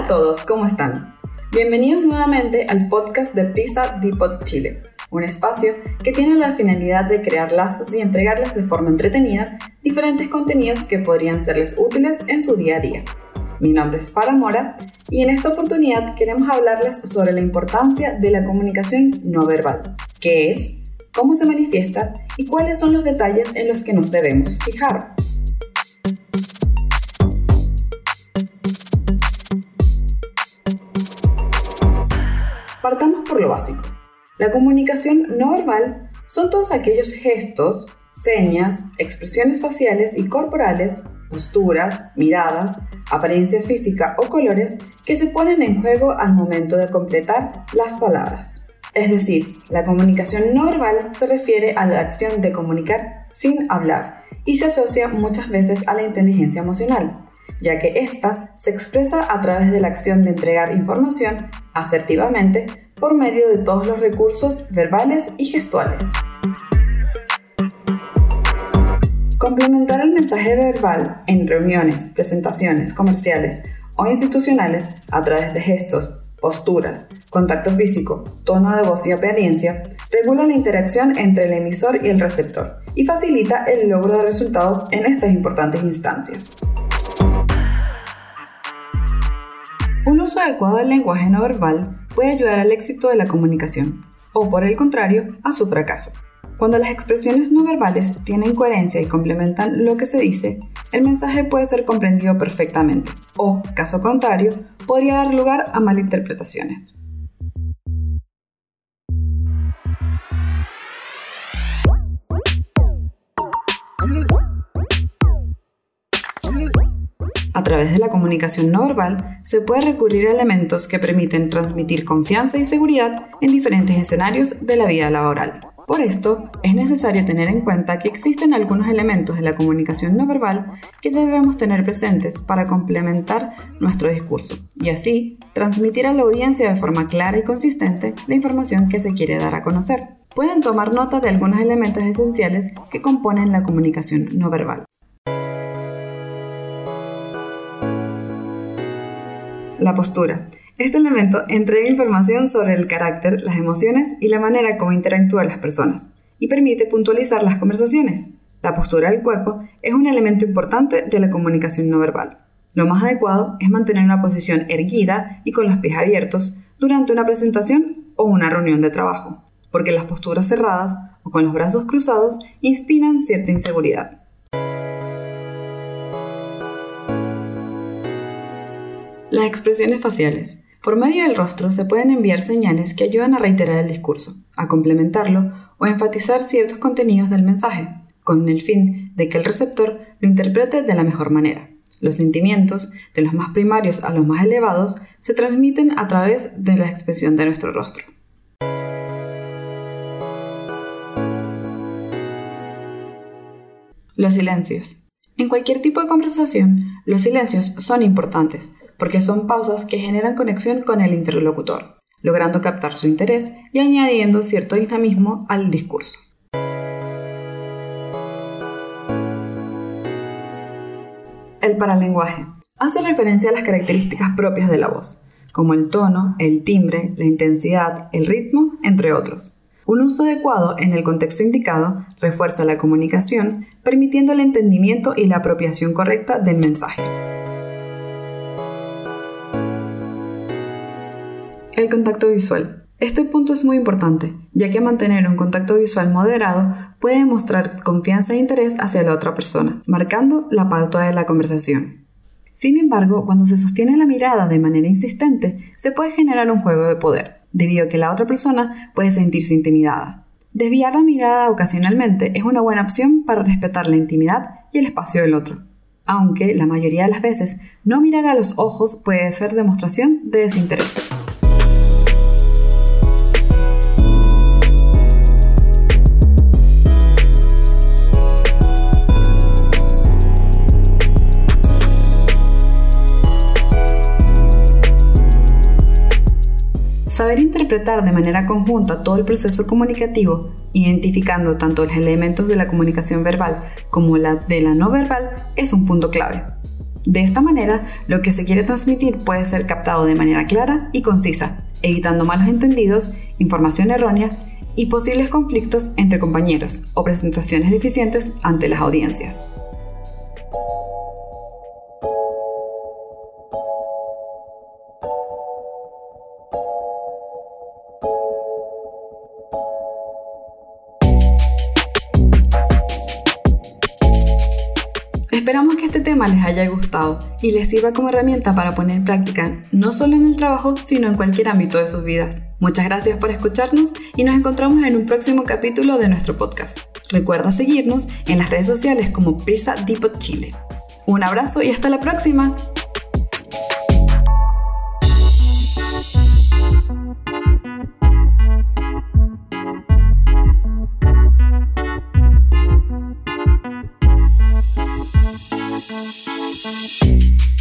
Hola a todos, ¿cómo están? Bienvenidos nuevamente al podcast de Pisa Depot Chile, un espacio que tiene la finalidad de crear lazos y entregarles de forma entretenida diferentes contenidos que podrían serles útiles en su día a día. Mi nombre es Farah Mora y en esta oportunidad queremos hablarles sobre la importancia de la comunicación no verbal, qué es, cómo se manifiesta y cuáles son los detalles en los que nos debemos fijar. La comunicación no verbal son todos aquellos gestos, señas, expresiones faciales y corporales, posturas, miradas, apariencia física o colores que se ponen en juego al momento de completar las palabras. Es decir, la comunicación no verbal se refiere a la acción de comunicar sin hablar y se asocia muchas veces a la inteligencia emocional, ya que ésta se expresa a través de la acción de entregar información asertivamente por medio de todos los recursos verbales y gestuales. Complementar el mensaje verbal en reuniones, presentaciones comerciales o institucionales a través de gestos, posturas, contacto físico, tono de voz y apariencia regula la interacción entre el emisor y el receptor y facilita el logro de resultados en estas importantes instancias. Un uso adecuado del lenguaje no verbal puede ayudar al éxito de la comunicación, o por el contrario, a su fracaso. Cuando las expresiones no verbales tienen coherencia y complementan lo que se dice, el mensaje puede ser comprendido perfectamente, o, caso contrario, podría dar lugar a malinterpretaciones. Través de la comunicación no verbal se puede recurrir a elementos que permiten transmitir confianza y seguridad en diferentes escenarios de la vida laboral. Por esto, es necesario tener en cuenta que existen algunos elementos de la comunicación no verbal que debemos tener presentes para complementar nuestro discurso y así transmitir a la audiencia de forma clara y consistente la información que se quiere dar a conocer. Pueden tomar nota de algunos elementos esenciales que componen la comunicación no verbal. La postura. Este elemento entrega información sobre el carácter, las emociones y la manera como interactúan las personas, y permite puntualizar las conversaciones. La postura del cuerpo es un elemento importante de la comunicación no verbal. Lo más adecuado es mantener una posición erguida y con los pies abiertos durante una presentación o una reunión de trabajo, porque las posturas cerradas o con los brazos cruzados inspiran cierta inseguridad. Las expresiones faciales. Por medio del rostro se pueden enviar señales que ayudan a reiterar el discurso, a complementarlo o a enfatizar ciertos contenidos del mensaje, con el fin de que el receptor lo interprete de la mejor manera. Los sentimientos, de los más primarios a los más elevados, se transmiten a través de la expresión de nuestro rostro. Los silencios. En cualquier tipo de conversación, los silencios son importantes, porque son pausas que generan conexión con el interlocutor, logrando captar su interés y añadiendo cierto dinamismo al discurso. El paralenguaje hace referencia a las características propias de la voz, como el tono, el timbre, la intensidad, el ritmo, entre otros. Un uso adecuado en el contexto indicado refuerza la comunicación, permitiendo el entendimiento y la apropiación correcta del mensaje. El contacto visual. Este punto es muy importante, ya que mantener un contacto visual moderado puede mostrar confianza e interés hacia la otra persona, marcando la pauta de la conversación. Sin embargo, cuando se sostiene la mirada de manera insistente, se puede generar un juego de poder, debido a que la otra persona puede sentirse intimidada. Desviar la mirada ocasionalmente es una buena opción para respetar la intimidad y el espacio del otro. Aunque la mayoría de las veces no mirar a los ojos puede ser demostración de desinterés. Saber interpretar de manera conjunta todo el proceso comunicativo, identificando tanto los elementos de la comunicación verbal como la de la no verbal, es un punto clave. De esta manera, lo que se quiere transmitir puede ser captado de manera clara y concisa, evitando malos entendidos, información errónea y posibles conflictos entre compañeros o presentaciones deficientes ante las audiencias. Esperamos que este tema les haya gustado y les sirva como herramienta para poner en práctica no solo en el trabajo, sino en cualquier ámbito de sus vidas. Muchas gracias por escucharnos y nos encontramos en un próximo capítulo de nuestro podcast. Recuerda seguirnos en las redes sociales como Prisa Depot Chile. Un abrazo y hasta la próxima. Música